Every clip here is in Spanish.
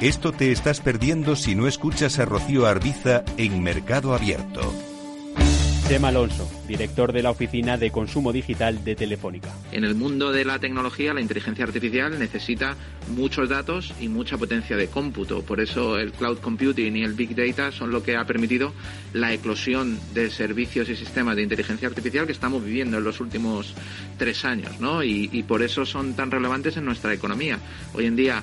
Esto te estás perdiendo si no escuchas a Rocío Arbiza en Mercado Abierto. Tema Alonso, director de la Oficina de Consumo Digital de Telefónica. En el mundo de la tecnología, la inteligencia artificial necesita muchos datos y mucha potencia de cómputo. Por eso el cloud computing y el big data son lo que ha permitido la eclosión de servicios y sistemas de inteligencia artificial que estamos viviendo en los últimos tres años, ¿no? Y, y por eso son tan relevantes en nuestra economía. Hoy en día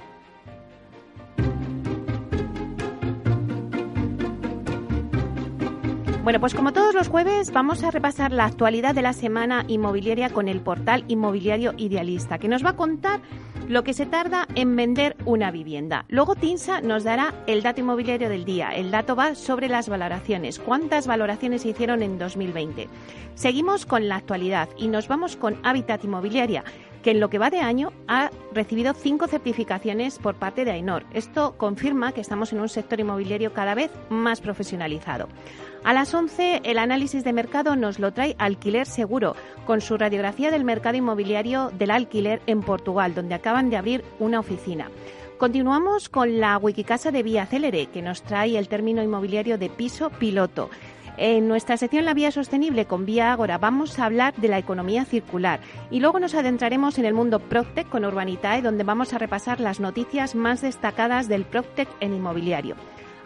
Bueno, pues como todos los jueves vamos a repasar la actualidad de la semana inmobiliaria con el portal Inmobiliario Idealista, que nos va a contar lo que se tarda en vender una vivienda. Luego Tinsa nos dará el dato inmobiliario del día. El dato va sobre las valoraciones. ¿Cuántas valoraciones se hicieron en 2020? Seguimos con la actualidad y nos vamos con Hábitat Inmobiliaria que en lo que va de año ha recibido cinco certificaciones por parte de AINOR. Esto confirma que estamos en un sector inmobiliario cada vez más profesionalizado. A las 11 el análisis de mercado nos lo trae Alquiler Seguro, con su radiografía del mercado inmobiliario del alquiler en Portugal, donde acaban de abrir una oficina. Continuamos con la Wikicasa de Vía Célere, que nos trae el término inmobiliario de piso piloto. En nuestra sección La Vía Sostenible con Vía Ágora vamos a hablar de la economía circular y luego nos adentraremos en el mundo Proctec con Urbanitae donde vamos a repasar las noticias más destacadas del Proctec en inmobiliario.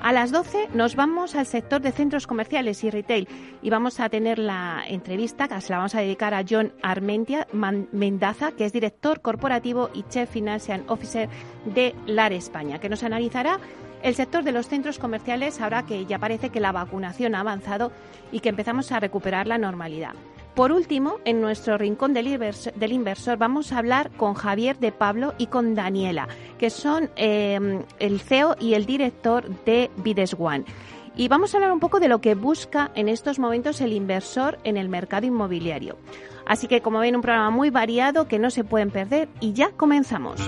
A las 12 nos vamos al sector de centros comerciales y retail y vamos a tener la entrevista que se la vamos a dedicar a John Armentia Mendaza, que es director corporativo y Chief Financial Officer de LAR España, que nos analizará el sector de los centros comerciales ahora que ya parece que la vacunación ha avanzado y que empezamos a recuperar la normalidad. Por último, en nuestro rincón del inversor, vamos a hablar con Javier de Pablo y con Daniela, que son eh, el CEO y el director de Bides One. Y vamos a hablar un poco de lo que busca en estos momentos el inversor en el mercado inmobiliario. Así que, como ven, un programa muy variado que no se pueden perder y ya comenzamos.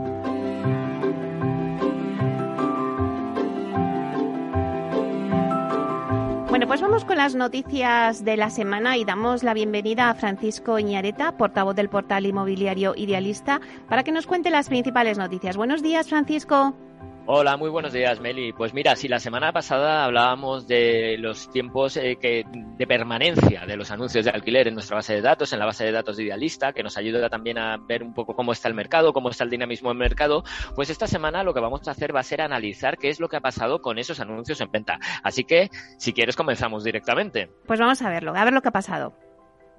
Con las noticias de la semana y damos la bienvenida a Francisco Iñareta, portavoz del portal inmobiliario Idealista, para que nos cuente las principales noticias. Buenos días, Francisco. Hola, muy buenos días, Meli. Pues mira, si la semana pasada hablábamos de los tiempos eh, de permanencia de los anuncios de alquiler en nuestra base de datos, en la base de datos de Idealista, que nos ayuda también a ver un poco cómo está el mercado, cómo está el dinamismo del mercado, pues esta semana lo que vamos a hacer va a ser analizar qué es lo que ha pasado con esos anuncios en venta. Así que, si quieres, comenzamos directamente. Pues vamos a verlo, a ver lo que ha pasado.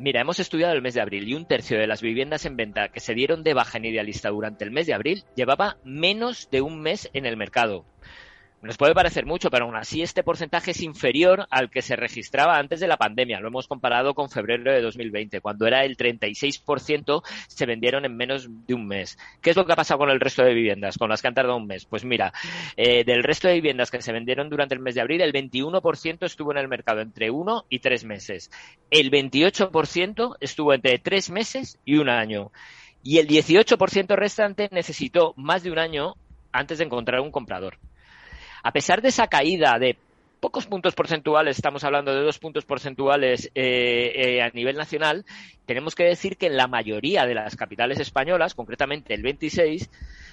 Mira, hemos estudiado el mes de abril y un tercio de las viviendas en venta que se dieron de baja en Idealista durante el mes de abril llevaba menos de un mes en el mercado. Nos puede parecer mucho, pero aún así este porcentaje es inferior al que se registraba antes de la pandemia. Lo hemos comparado con febrero de 2020, cuando era el 36% se vendieron en menos de un mes. ¿Qué es lo que ha pasado con el resto de viviendas, con las que han tardado un mes? Pues mira, eh, del resto de viviendas que se vendieron durante el mes de abril, el 21% estuvo en el mercado entre uno y tres meses. El 28% estuvo entre tres meses y un año. Y el 18% restante necesitó más de un año antes de encontrar un comprador a pesar de esa caída de pocos puntos porcentuales, estamos hablando de dos puntos porcentuales eh, eh, a nivel nacional, tenemos que decir que en la mayoría de las capitales españolas, concretamente el 26,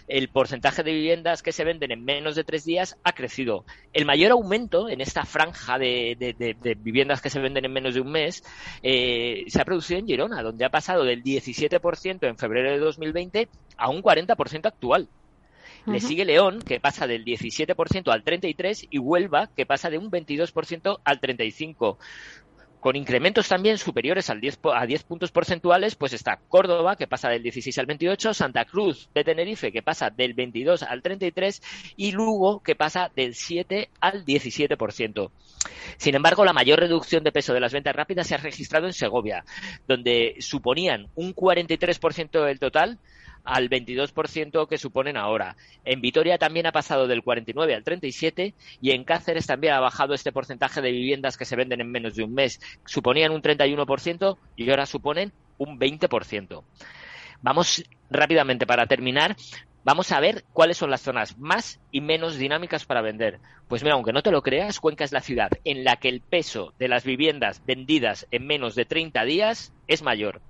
el porcentaje de viviendas que se venden en menos de tres días ha crecido. El mayor aumento en esta franja de, viviendas que se venden en menos de un mes eh, se ha producido en Girona, donde ha pasado del 17% en febrero de 2020 a un 40% actual. Le sigue León, que pasa del 17% al 33%, y Huelva, que pasa de un 22% al 35%. Con incrementos también superiores al 10, a 10 puntos porcentuales, pues está Córdoba, que pasa del 16 al 28, Santa Cruz de Tenerife, que pasa del 22 al 33, y Lugo, que pasa del 7 al 17%. Sin embargo, la mayor reducción de peso de las ventas rápidas se ha registrado en Segovia, donde suponían un 43% del total, al 22% que suponen ahora. En Vitoria también ha pasado del 49 al 37 y en Cáceres también ha bajado este porcentaje de viviendas que se venden en menos de un mes. Suponían un 31% y ahora suponen un 20%. Vamos rápidamente para terminar. Vamos a ver cuáles son las zonas más y menos dinámicas para vender. Pues mira, aunque no te lo creas, Cuenca es la ciudad en la que el peso de las viviendas vendidas en menos de 30 días es mayor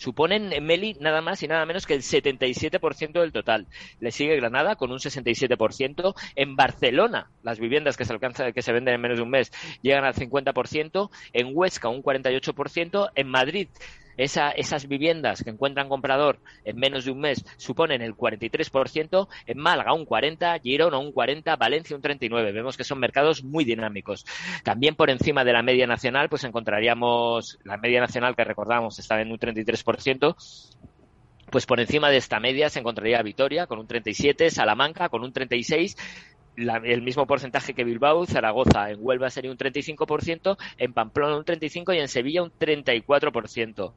suponen en Meli nada más y nada menos que el 77% del total. Le sigue Granada con un 67%. En Barcelona, las viviendas que se alcanzan, que se venden en menos de un mes llegan al 50%. En Huesca, un 48%. En Madrid, esas viviendas que encuentran comprador en menos de un mes suponen el 43%, en Málaga un 40%, Girona un 40%, Valencia un 39%. Vemos que son mercados muy dinámicos. También por encima de la media nacional, pues encontraríamos la media nacional que recordamos está en un 33%, pues por encima de esta media se encontraría Vitoria con un 37, Salamanca con un 36, el mismo porcentaje que Bilbao, Zaragoza, en Huelva sería un 35%, en Pamplona un 35% y en Sevilla un 34%.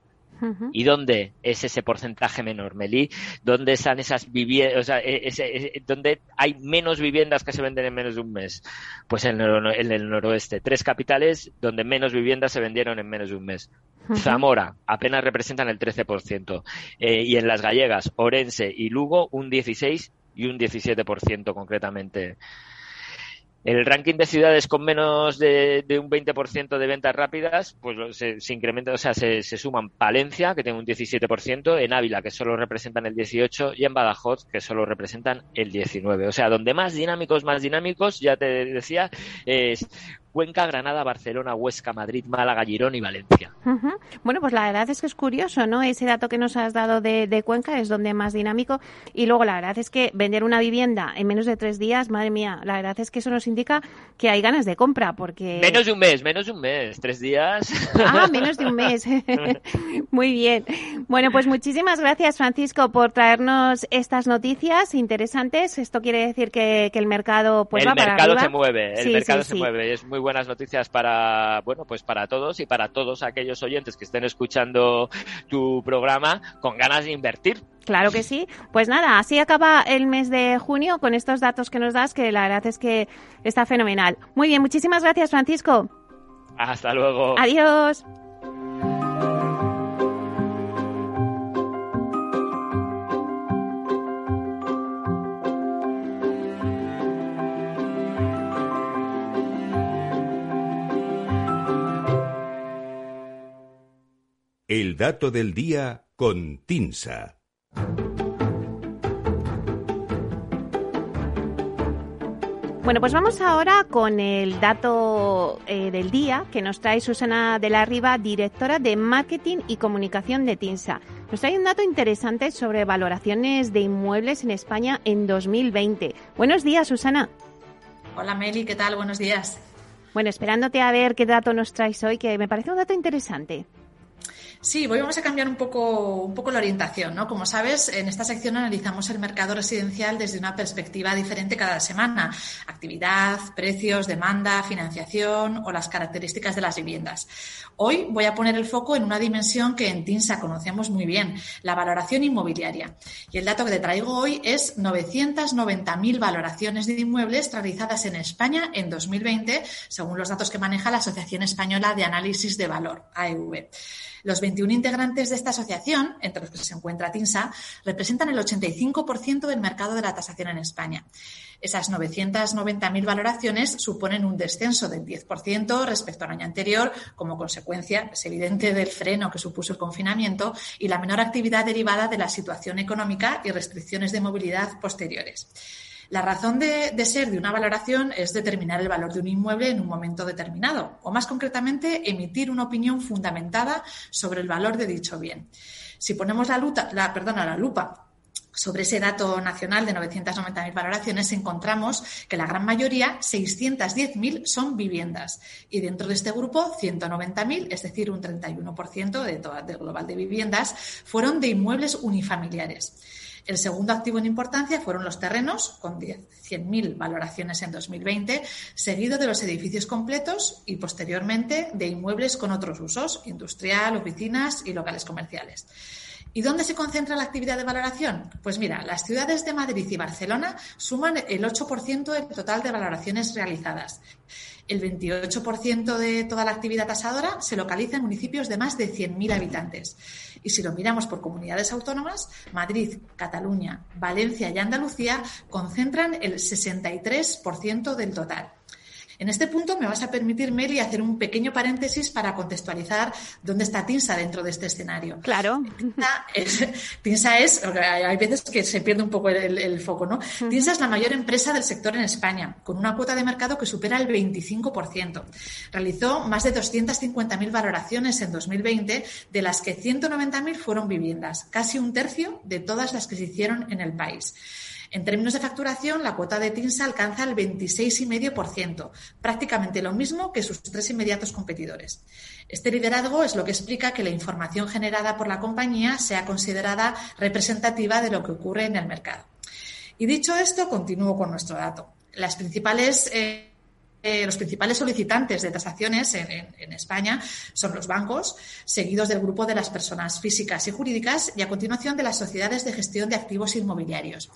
¿Y dónde es ese porcentaje menor, Meli? ¿Dónde están esas viviendas, o sea, e, e, dónde hay menos viviendas que se venden en menos de un mes? Pues en el, noroeste. Tres capitales donde menos viviendas se vendieron en menos de un mes. Zamora apenas representan el 13%. Eh, y en las gallegas, Orense y Lugo, un 16% y un 17% concretamente. El ranking de ciudades con menos de, un 20% de ventas rápidas, pues se, incrementa, o sea, se, suman Palencia, que tiene un 17%, en Ávila, que solo representan el 18%, y en Badajoz, que solo representan el 19%. O sea, donde más dinámicos, más dinámicos, ya te decía, es Cuenca, Granada, Barcelona, Huesca, Madrid, Málaga, Girón y Valencia. Bueno, pues la verdad es que es curioso, ¿no? Ese dato que nos has dado de, Cuenca es donde más dinámico. Y luego la verdad es que vender una vivienda en menos de tres días, madre mía, la verdad es que eso nos indica que hay ganas de compra, porque... Menos de un mes, menos de un mes, tres días. Ah, menos de un mes. Muy bien. Bueno, pues muchísimas gracias, Francisco, por traernos estas noticias interesantes. Esto quiere decir que, el mercado pues va para arriba. El mercado se mueve, el mercado se mueve. Es muy buenas noticias para, bueno, pues para todos y para todos aquellos oyentes que estén escuchando tu programa con ganas de invertir. Claro que sí. Pues nada, así acaba el mes de junio con estos datos que nos das, que la verdad es que está fenomenal. Muy bien, muchísimas gracias, Francisco. Hasta luego. Adiós. El dato del día con Tinsa. Bueno, pues vamos ahora con el dato eh, del día que nos trae Susana de la Riva, directora de Marketing y Comunicación de TINSA. Nos trae un dato interesante sobre valoraciones de inmuebles en España en 2020. Buenos días, Susana. Hola, Meli, ¿qué tal? Buenos días. Bueno, esperándote a ver qué dato nos traes hoy, que me parece un dato interesante. Sí, hoy vamos a cambiar un poco, un poco la orientación, ¿no? Como sabes, en esta sección analizamos el mercado residencial desde una perspectiva diferente cada semana. Actividad, precios, demanda, financiación o las características de las viviendas. Hoy voy a poner el foco en una dimensión que en TINSA conocemos muy bien, la valoración inmobiliaria. Y el dato que te traigo hoy es 990.000 valoraciones de inmuebles realizadas en España en 2020, según los datos que maneja la Asociación Española de Análisis de Valor, AEV. Los 21 integrantes de esta asociación, entre los que se encuentra TINSA, representan el 85% del mercado de la tasación en España. Esas 990.000 valoraciones suponen un descenso del 10% respecto al año anterior, como consecuencia, es evidente, del freno que supuso el confinamiento y la menor actividad derivada de la situación económica y restricciones de movilidad posteriores. La razón de, ser de una valoración es determinar el valor de un inmueble en un momento determinado, o más concretamente, emitir una opinión fundamentada sobre el valor de dicho bien. Si ponemos la, la lupa sobre ese dato nacional de 990.000 valoraciones encontramos que la gran mayoría, 610.000, son viviendas. Y dentro de este grupo, 190.000, es decir, un 31% de todo, del global de viviendas, fueron de inmuebles unifamiliares. El segundo activo en importancia fueron los terrenos, con 100.000 valoraciones en 2020, seguido de los edificios completos y posteriormente de inmuebles con otros usos, industrial, oficinas y locales comerciales. ¿Y dónde se concentra la actividad de valoración? Pues mira, las ciudades de Madrid y Barcelona suman el 8% del total de valoraciones realizadas. El 28% de toda la actividad tasadora se localiza en municipios de más de 100.000 habitantes. Y si lo miramos por comunidades autónomas, Madrid, Cataluña, Valencia y Andalucía concentran el 63% del total. En este punto me vas a permitir, Meli, hacer un pequeño paréntesis para contextualizar dónde está TINSA dentro de este escenario. Claro. TINSA es, hay veces que se pierde un poco el, foco, ¿no? TINSA es la mayor empresa del sector en España, con una cuota de mercado que supera el 25%. Realizó más de 250.000 valoraciones en 2020, de las que 190.000 fueron viviendas, casi un tercio de todas las que se hicieron en el país. En términos de facturación, la cuota de TINSA alcanza el 26,5%, prácticamente lo mismo que sus tres inmediatos competidores. Este liderazgo es lo que explica que la información generada por la compañía sea considerada representativa de lo que ocurre en el mercado. Y dicho esto, continúo con nuestro dato. Eh, eh, los principales solicitantes de tasaciones en, España son los bancos, seguidos del grupo de las personas físicas y jurídicas y a continuación de las sociedades de gestión de activos inmobiliarios.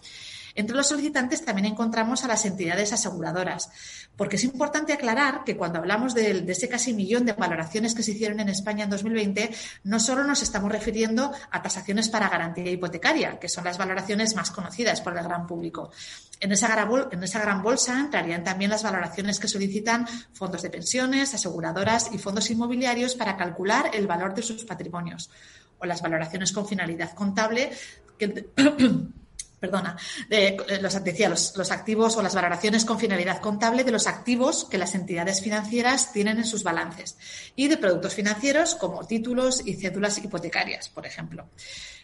Entre los solicitantes también encontramos a las entidades aseguradoras, porque es importante aclarar que cuando hablamos de, ese casi millón de valoraciones que se hicieron en España en 2020, no solo nos estamos refiriendo a tasaciones para garantía hipotecaria, que son las valoraciones más conocidas por el gran público. En esa, en esa gran bolsa entrarían también las valoraciones que solicitan fondos de pensiones, aseguradoras y fondos inmobiliarios para calcular el valor de sus patrimonios o las valoraciones con finalidad contable que perdona, eh, los, decía, los, activos o las valoraciones con finalidad contable de los activos que las entidades financieras tienen en sus balances y de productos financieros como títulos y cédulas hipotecarias, por ejemplo.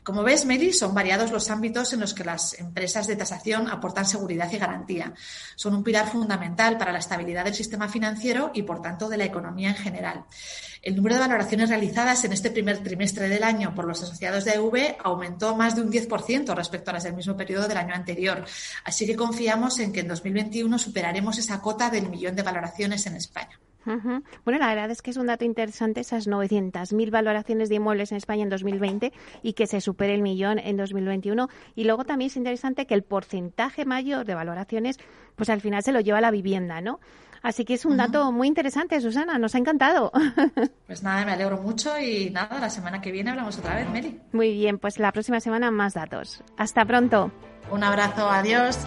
Como ves, Mary, son variados los ámbitos en los que las empresas de tasación aportan seguridad y garantía. Son un pilar fundamental para la estabilidad del sistema financiero y, por tanto, de la economía en general. El número de valoraciones realizadas en este primer trimestre del año por los asociados de EV aumentó más de un 10% respecto a las del mismo periodo del año anterior. Así que confiamos en que en 2021 superaremos esa cota del millón de valoraciones en España. Bueno, la verdad es que es un dato interesante esas 900.000 valoraciones de inmuebles en España en 2020 y que se supere el millón en 2021. Y luego también es interesante que el porcentaje mayor de valoraciones, pues al final se lo lleva la vivienda, ¿no? Así que es un dato muy interesante, Susana. Nos ha encantado. Pues nada, me alegro mucho y nada, la semana que viene hablamos otra vez, Meli. Muy bien, pues la próxima semana más datos. Hasta pronto. Un abrazo, adiós.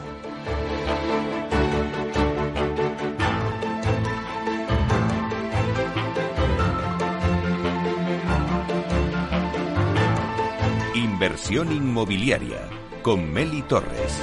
Inversión inmobiliaria con Meli Torres.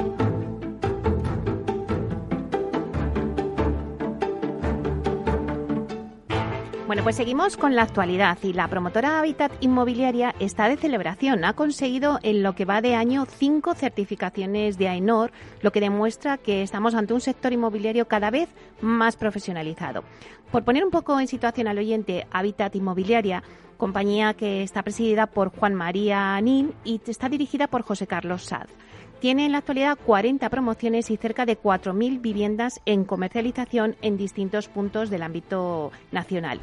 Bueno, pues seguimos con la actualidad y la promotora Habitat Inmobiliaria está de celebración. Ha conseguido en lo que va de año cinco certificaciones de AENOR, lo que demuestra que estamos ante un sector inmobiliario cada vez más profesionalizado. Por poner un poco en situación al oyente, Habitat Inmobiliaria, compañía que está presidida por Juan María Nin y está dirigida por José Carlos Sad. Tiene en la actualidad 40 promociones y cerca de 4.000 viviendas en comercialización en distintos puntos del ámbito nacional.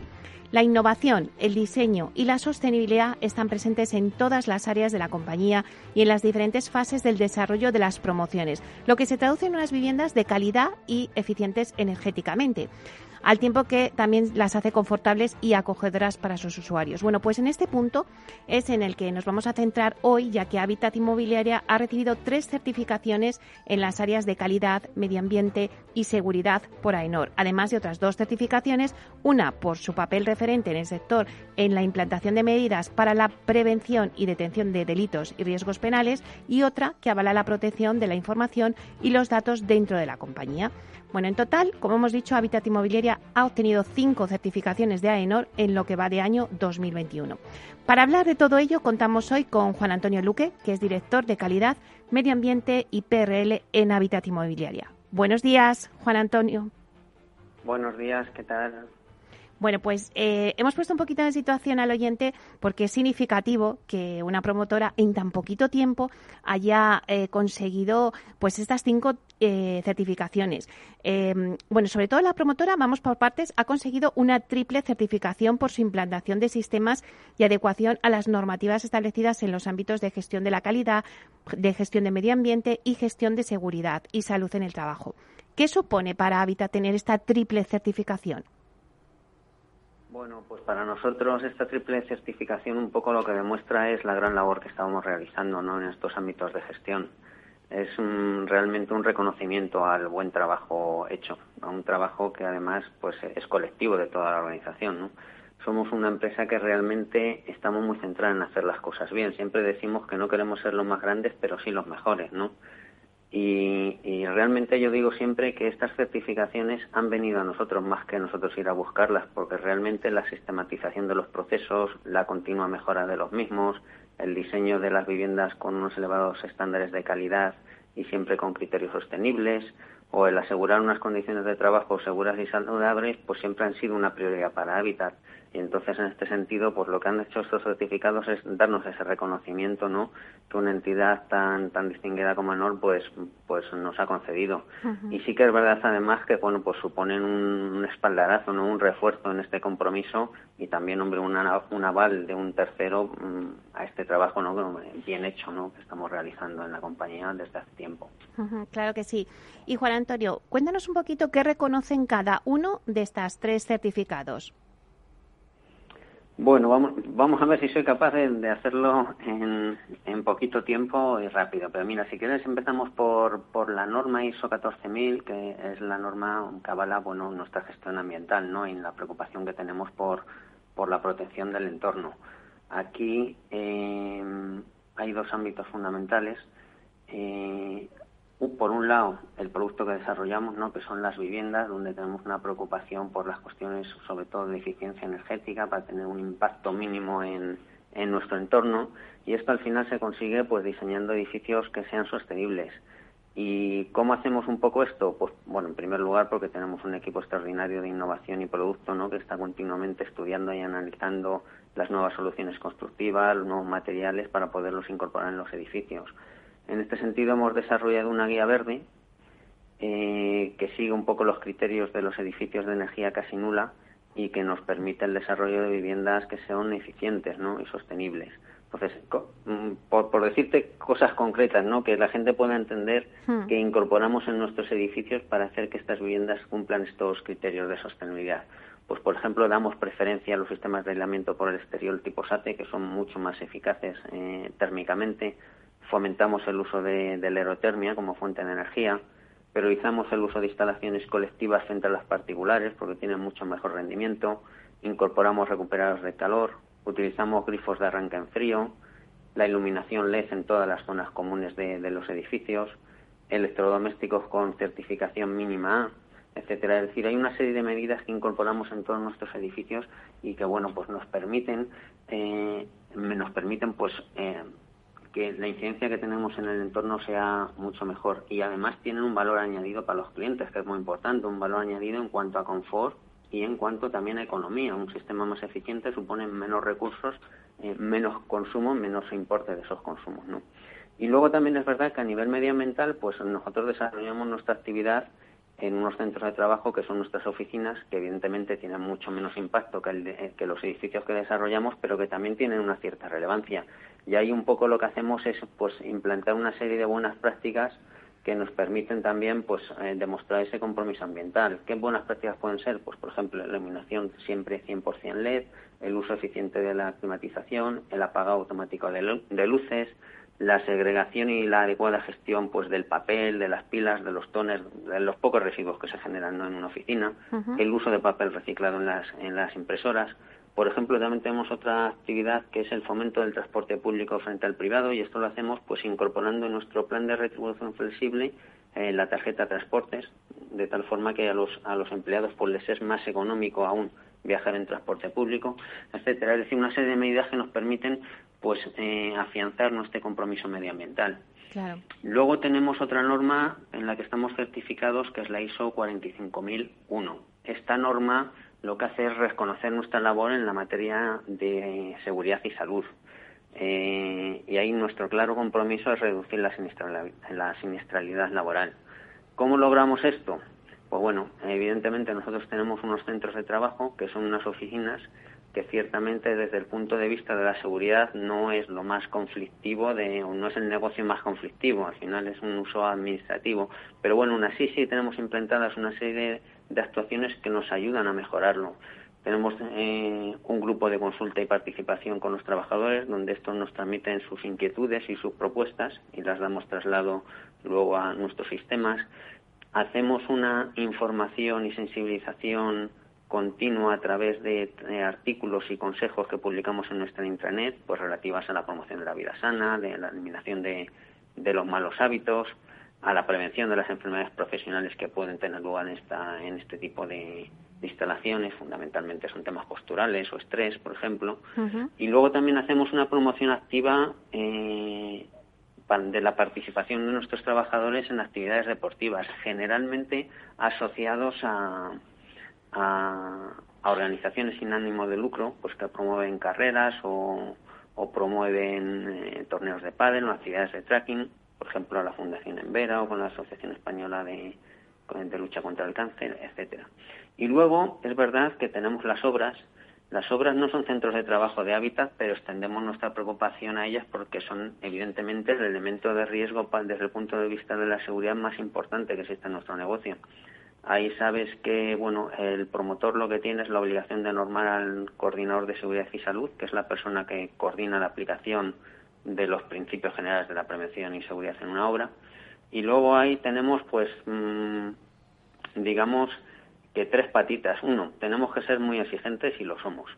La innovación, el diseño y la sostenibilidad están presentes en todas las áreas de la compañía y en las diferentes fases del desarrollo de las promociones, lo que se traduce en unas viviendas de calidad y eficientes energéticamente al tiempo que también las hace confortables y acogedoras para sus usuarios. Bueno, pues en este punto es en el que nos vamos a centrar hoy, ya que Habitat Inmobiliaria ha recibido tres certificaciones en las áreas de calidad, medio ambiente y seguridad por AENOR, además de otras dos certificaciones, una por su papel referente en el sector en la implantación de medidas para la prevención y detención de delitos y riesgos penales y otra que avala la protección de la información y los datos dentro de la compañía. Bueno, en total, como hemos dicho, Habitat Inmobiliaria ha obtenido cinco certificaciones de AENOR en lo que va de año 2021. Para hablar de todo ello, contamos hoy con Juan Antonio Luque, que es director de calidad, medio ambiente y PRL en Habitat Inmobiliaria. Buenos días, Juan Antonio. Buenos días, ¿qué tal? Bueno, pues eh, hemos puesto un poquito en situación al oyente porque es significativo que una promotora en tan poquito tiempo haya eh, conseguido pues estas cinco eh, certificaciones. Em, bueno, sobre todo la promotora, vamos por partes, ha conseguido una triple certificación por su implantación de sistemas y adecuación a las normativas establecidas en los ámbitos de gestión de la calidad, de gestión de medio ambiente y gestión de seguridad y salud en el trabajo. ¿Qué supone para Habitat tener esta triple certificación? Bueno, pues para nosotros esta triple certificación un poco lo que demuestra es la gran labor que estábamos realizando ¿no? en estos ámbitos de gestión. Es realmente un reconocimiento al buen trabajo hecho, a un trabajo que además pues es colectivo de toda la organización. ¿no? Somos una empresa que realmente estamos muy centrados en hacer las cosas bien. Siempre decimos que no queremos ser los más grandes, pero sí los mejores, ¿no? Y, realmente yo digo siempre que estas certificaciones han venido a nosotros más que nosotros ir a buscarlas, porque realmente la sistematización de los procesos, la continua mejora de los mismos, el diseño de las viviendas con unos elevados estándares de calidad y siempre con criterios sostenibles, o el asegurar unas condiciones de trabajo seguras y saludables, pues siempre han sido una prioridad para Habitat. Y entonces, en este sentido, pues lo que han hecho estos certificados es darnos ese reconocimiento, ¿no? Que una entidad tan tan distinguida como ENOR, pues, pues nos ha concedido. Y sí que es verdad, además, que, bueno, pues suponen un, espaldarazo, ¿no? Un refuerzo en este compromiso y también, hombre, una, un aval de un tercero mm, a este trabajo, ¿no? Bien hecho, ¿no? Que estamos realizando en la compañía desde hace tiempo. claro que sí. Y Juan Antonio, cuéntanos un poquito qué reconocen cada uno de estas tres certificados. Bueno, vamos, vamos a ver si soy capaz de, hacerlo en, en, poquito tiempo y rápido. Pero mira, si quieres empezamos por, por la norma ISO 14000, que es la norma que avala bueno, nuestra gestión ambiental ¿no? y la preocupación que tenemos por, por la protección del entorno. Aquí eh, hay dos ámbitos fundamentales. Eh, por un lado, el producto que desarrollamos, ¿no? que son las viviendas, donde tenemos una preocupación por las cuestiones, sobre todo de eficiencia energética, para tener un impacto mínimo en, nuestro entorno. Y esto al final se consigue pues diseñando edificios que sean sostenibles. ¿Y cómo hacemos un poco esto? Pues bueno, en primer lugar porque tenemos un equipo extraordinario de innovación y producto, ¿no? que está continuamente estudiando y analizando las nuevas soluciones constructivas, los nuevos materiales para poderlos incorporar en los edificios. En este sentido, hemos desarrollado una guía verde eh, que sigue un poco los criterios de los edificios de energía casi nula y que nos permite el desarrollo de viviendas que sean eficientes y sostenibles. Entonces, mm, por, por, decirte cosas concretas, ¿no? Que la gente pueda entender hmm. que incorporamos en nuestros edificios para hacer que estas viviendas cumplan estos criterios de sostenibilidad. Pues, por ejemplo, damos preferencia a los sistemas de aislamiento por el exterior tipo SATE, que son mucho más eficaces eh, térmicamente. Fomentamos el uso de, de la aerotermia como fuente de energía. Priorizamos el uso de instalaciones colectivas frente a las particulares porque tienen mucho mejor rendimiento. Incorporamos recuperadores de calor, utilizamos grifos de arranque en frío, la iluminación LED en todas las zonas comunes de, los edificios, electrodomésticos con certificación mínima A, etcétera. Es decir, hay una serie de medidas que incorporamos en todos nuestros edificios y que, bueno, pues nos permiten, eh, nos permiten, pues, eh, que la incidencia que tenemos en el entorno sea mucho mejor y además tienen un valor añadido para los clientes, que es muy importante, un valor añadido en cuanto a confort y en cuanto también a economía. Un sistema más eficiente supone menos recursos, eh, menos consumo, menos importe de esos consumos. ¿no? Y luego también es verdad que a nivel medioambiental, pues nosotros desarrollamos nuestra actividad en unos centros de trabajo que son nuestras oficinas, que evidentemente tienen mucho menos impacto que, el que los edificios que desarrollamos, pero que también tienen una cierta relevancia. Y ahí un poco lo que hacemos es pues implantar una serie de buenas prácticas que nos permiten también pues eh, demostrar ese compromiso ambiental. ¿Qué buenas prácticas pueden ser? Pues por ejemplo, la iluminación siempre 100% LED, el uso eficiente de la climatización, el apagado automático de, luces, la segregación y la adecuada gestión pues del papel, de las pilas, de los tones, de los pocos residuos que se generan en una oficina, el uso de papel reciclado en las, en las impresoras, por ejemplo, también tenemos otra actividad que es el fomento del transporte público frente al privado y esto lo hacemos pues incorporando en nuestro plan de retribución flexible eh, la tarjeta transportes, de tal forma que a los, a los empleados pues les es más económico aún viajar en transporte público, etcétera. Es decir, una serie de medidas que nos permiten pues eh, afianzar nuestro compromiso medioambiental. Luego tenemos otra norma en la que estamos certificados, que es la ISO 45001. Esta norma lo que hace es reconocer nuestra labor en la materia de seguridad y salud. Eh, y ahí nuestro claro compromiso es reducir la siniestralidad, la siniestralidad laboral. ¿Cómo logramos esto? Pues bueno, evidentemente nosotros tenemos unos centros de trabajo que son unas oficinas que ciertamente desde el punto de vista de la seguridad no es lo más conflictivo de, o no es el negocio más conflictivo, al final es un uso administrativo, pero bueno, aún así sí tenemos implantadas una serie de de actuaciones que nos ayudan a mejorarlo. Tenemos eh, un grupo de consulta y participación con los trabajadores donde estos nos transmiten sus inquietudes y sus propuestas y las damos traslado luego a nuestros sistemas. Hacemos una información y sensibilización continua a través de artículos y consejos que publicamos en nuestra intranet, pues relativas a la promoción de la vida sana, de la eliminación de los malos hábitos, a la prevención de las enfermedades profesionales que pueden tener lugar en, esta, en este tipo de, instalaciones, fundamentalmente son temas posturales o estrés, por ejemplo. Y luego también hacemos una promoción activa eh, de la participación de nuestros trabajadores en actividades deportivas, generalmente asociados a, a, organizaciones sin ánimo de lucro, pues que promueven carreras o, o promueven eh, torneos de pádel o actividades de tracking por ejemplo, la Fundación Envera o con la Asociación Española de, de Lucha contra el Cáncer, etcétera. Y luego es verdad que tenemos las obras. Las obras no son centros de trabajo de hábitat, pero extendemos nuestra preocupación a ellas porque son evidentemente el elemento de riesgo desde el punto de vista de la seguridad más importante que existe en nuestro negocio. Ahí sabes que bueno, el promotor lo que tiene es la obligación de normar al coordinador de seguridad y salud, que es la persona que coordina la aplicación de los principios generales de la prevención y seguridad en una obra. Y luego ahí tenemos, pues, mm, digamos que tres patitas. Uno, tenemos que ser muy exigentes y lo somos.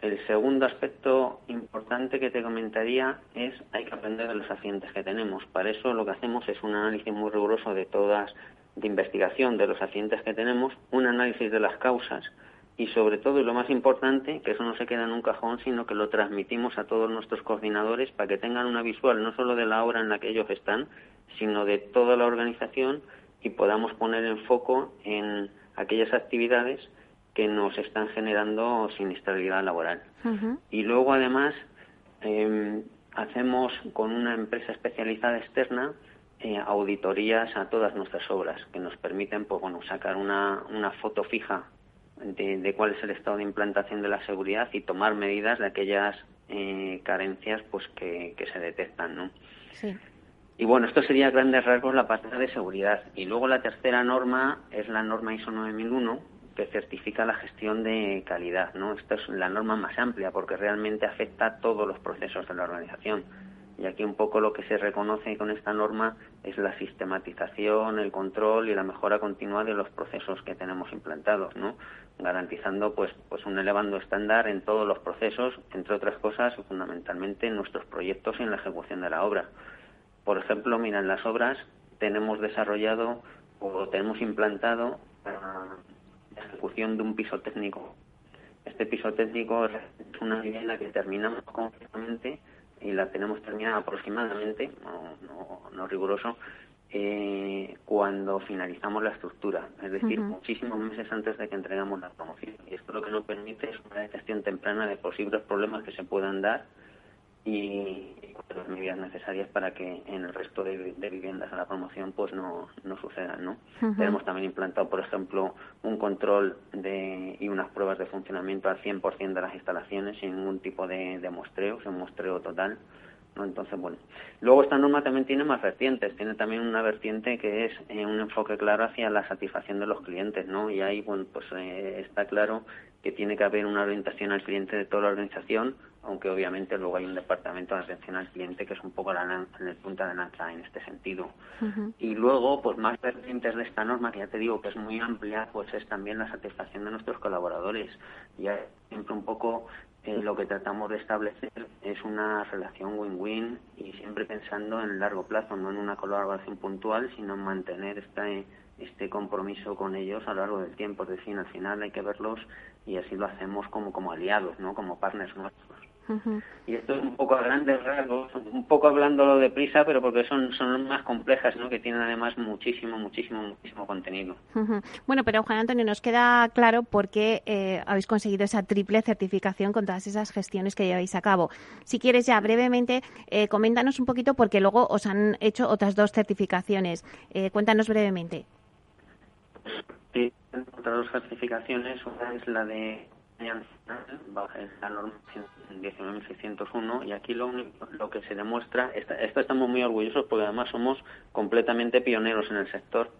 El segundo aspecto importante que te comentaría es hay que aprender de los accidentes que tenemos. Para eso lo que hacemos es un análisis muy riguroso de todas, de investigación de los accidentes que tenemos, un análisis de las causas, y sobre todo, y lo más importante, que eso no se queda en un cajón, sino que lo transmitimos a todos nuestros coordinadores para que tengan una visual no solo de la obra en la que ellos están, sino de toda la organización y podamos poner en foco en aquellas actividades que nos están generando siniestralidad laboral. Y luego, además, em, hacemos con una empresa especializada externa eh, auditorías a todas nuestras obras que nos permiten pues, bueno, sacar una, una foto fija de, cuál es el estado de implantación de la seguridad y tomar medidas de aquellas eh, carencias pues que, que se detectan, ¿no? Sí. Y bueno, esto sería a grandes rasgos la parte de seguridad. Y luego la tercera norma es la norma ISO 9001, que certifica la gestión de calidad. ¿no? Esta es la norma más amplia porque realmente afecta a todos los procesos de la organización. Y aquí un poco lo que se reconoce con esta norma es la sistematización, el control y la mejora continua de los procesos que tenemos implantados, ¿no? garantizando pues, pues un elevado estándar en todos los procesos, entre otras cosas, fundamentalmente en nuestros proyectos y en la ejecución de la obra. Por ejemplo, mira, en las obras tenemos desarrollado o tenemos implantado la ejecución de un piso técnico. Este piso técnico es una vivienda que terminamos completamente y la tenemos terminada aproximadamente, no, riguroso, eh, cuando finalizamos la estructura, es decir, muchísimos meses antes de que entregamos la promoción. Y esto lo que nos permite es una detección temprana de posibles problemas que se puedan dar y las medidas necesarias para que en el resto de, viviendas a la promoción pues no, no sucedan no tenemos también implantado por ejemplo un control de, y unas pruebas de funcionamiento al 100% de las instalaciones sin ningún tipo de, de muestreo un muestreo total ¿no? entonces bueno luego esta norma también tiene más vertientes tiene también una vertiente que es eh, un enfoque claro hacia la satisfacción de los clientes no y ahí bueno pues eh, está claro que tiene que haber una orientación al cliente de toda la organización aunque obviamente luego hay un departamento de atención al cliente que es un poco la, en el punta de lanza en este sentido. Y luego, pues más vertientes de esta norma, que ya te digo que es muy amplia, pues es también la satisfacción de nuestros colaboradores. Ya siempre un poco eh, lo que tratamos de establecer es una relación win-win y siempre pensando en largo plazo, no en una colaboración puntual, sino en mantener este, este compromiso con ellos a lo largo del tiempo. Es decir, al final hay que verlos y así lo hacemos como, como aliados, ¿no? como partners nuestros. Y esto es un poco a grandes rasgos, un poco hablándolo deprisa, pero porque son, son más complejas, ¿no? que tienen además muchísimo, muchísimo, muchísimo contenido. Bueno, pero Juan Antonio, nos queda claro por qué eh, habéis conseguido esa triple certificación con todas esas gestiones que lleváis a cabo. Si quieres ya brevemente, eh, coméntanos un poquito porque luego os han hecho otras dos certificaciones. Eh, cuéntanos brevemente. Sí, otras dos certificaciones, una es la de la norma 19.601 y aquí lo, lo que se demuestra, esto estamos muy orgullosos porque además somos completamente pioneros en el sector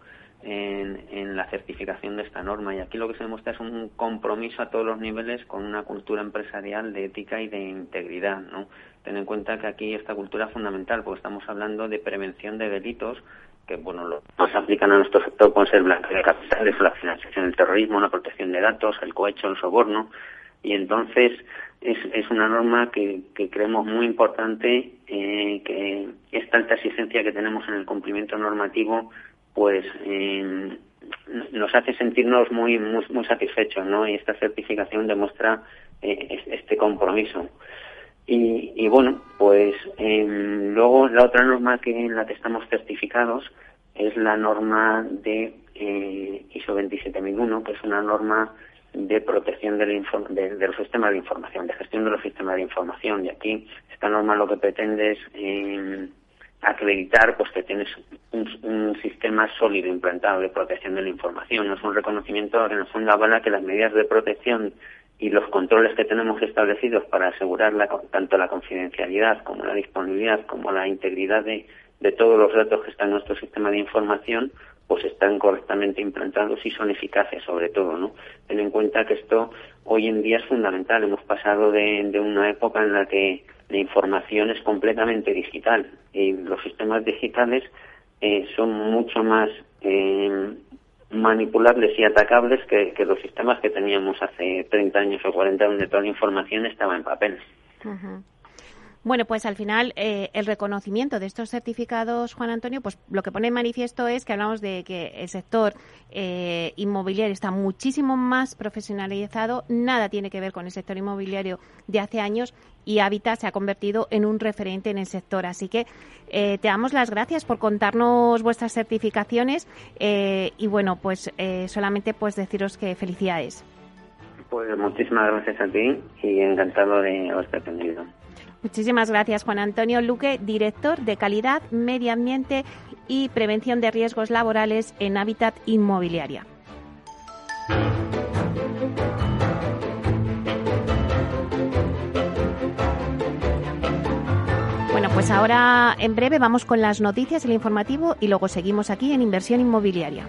en, en, la certificación de esta norma y aquí lo que se demuestra es un compromiso a todos los niveles con una cultura empresarial de ética y de integridad, ¿no? Ten en cuenta que aquí esta cultura es fundamental porque estamos hablando de prevención de delitos que bueno lo, nos aplican a nuestro sector pueden ser blanqueo de capitales, la financiación del terrorismo, la protección de datos, el cohecho, el soborno y entonces es, es una norma que, que creemos muy importante eh, que esta alta exigencia que tenemos en el cumplimiento normativo pues eh, nos hace sentirnos muy, muy, muy satisfechos ¿no? y esta certificación demuestra eh, este compromiso y, y bueno, pues eh, luego la otra norma que en la que estamos certificados es la norma de eh, ISO 27001, que es una norma de protección del de, de, los sistemas de información, de gestión de los sistemas de información. Y aquí esta norma lo que pretende es eh, acreditar pues que tienes un, sistema sólido implantado de protección de la información. Es un reconocimiento en el fondo avala que las medidas de protección y los controles que tenemos establecidos para asegurar la, tanto la confidencialidad como la disponibilidad como la integridad de, de todos los datos que están en nuestro sistema de información pues están correctamente implantados y son eficaces sobre todo, ¿no? Ten en cuenta que esto hoy en día es fundamental. Hemos pasado de, de una época en la que la información es completamente digital y los sistemas digitales eh, son mucho más eh, manipulables y atacables que, los sistemas que teníamos hace 30 años o 40 donde toda la información estaba en papel. Bueno, pues al final eh, el reconocimiento de estos certificados, Juan Antonio, pues lo que pone en manifiesto es que hablamos de que el sector eh, inmobiliario está muchísimo más profesionalizado, nada tiene que ver con el sector inmobiliario de hace años y Habitat se ha convertido en un referente en el sector. Así que eh, te damos las gracias por contarnos vuestras certificaciones y bueno, pues solamente pues deciros que felicidades. Pues muchísimas gracias a ti y encantado de haberte atendido. Muchísimas gracias, Juan Antonio Luque, director de Calidad, Medio Ambiente y Prevención de Riesgos Laborales en Hábitat Inmobiliaria. Pues ahora en breve vamos con las noticias, el informativo y luego seguimos aquí en Inversión Inmobiliaria.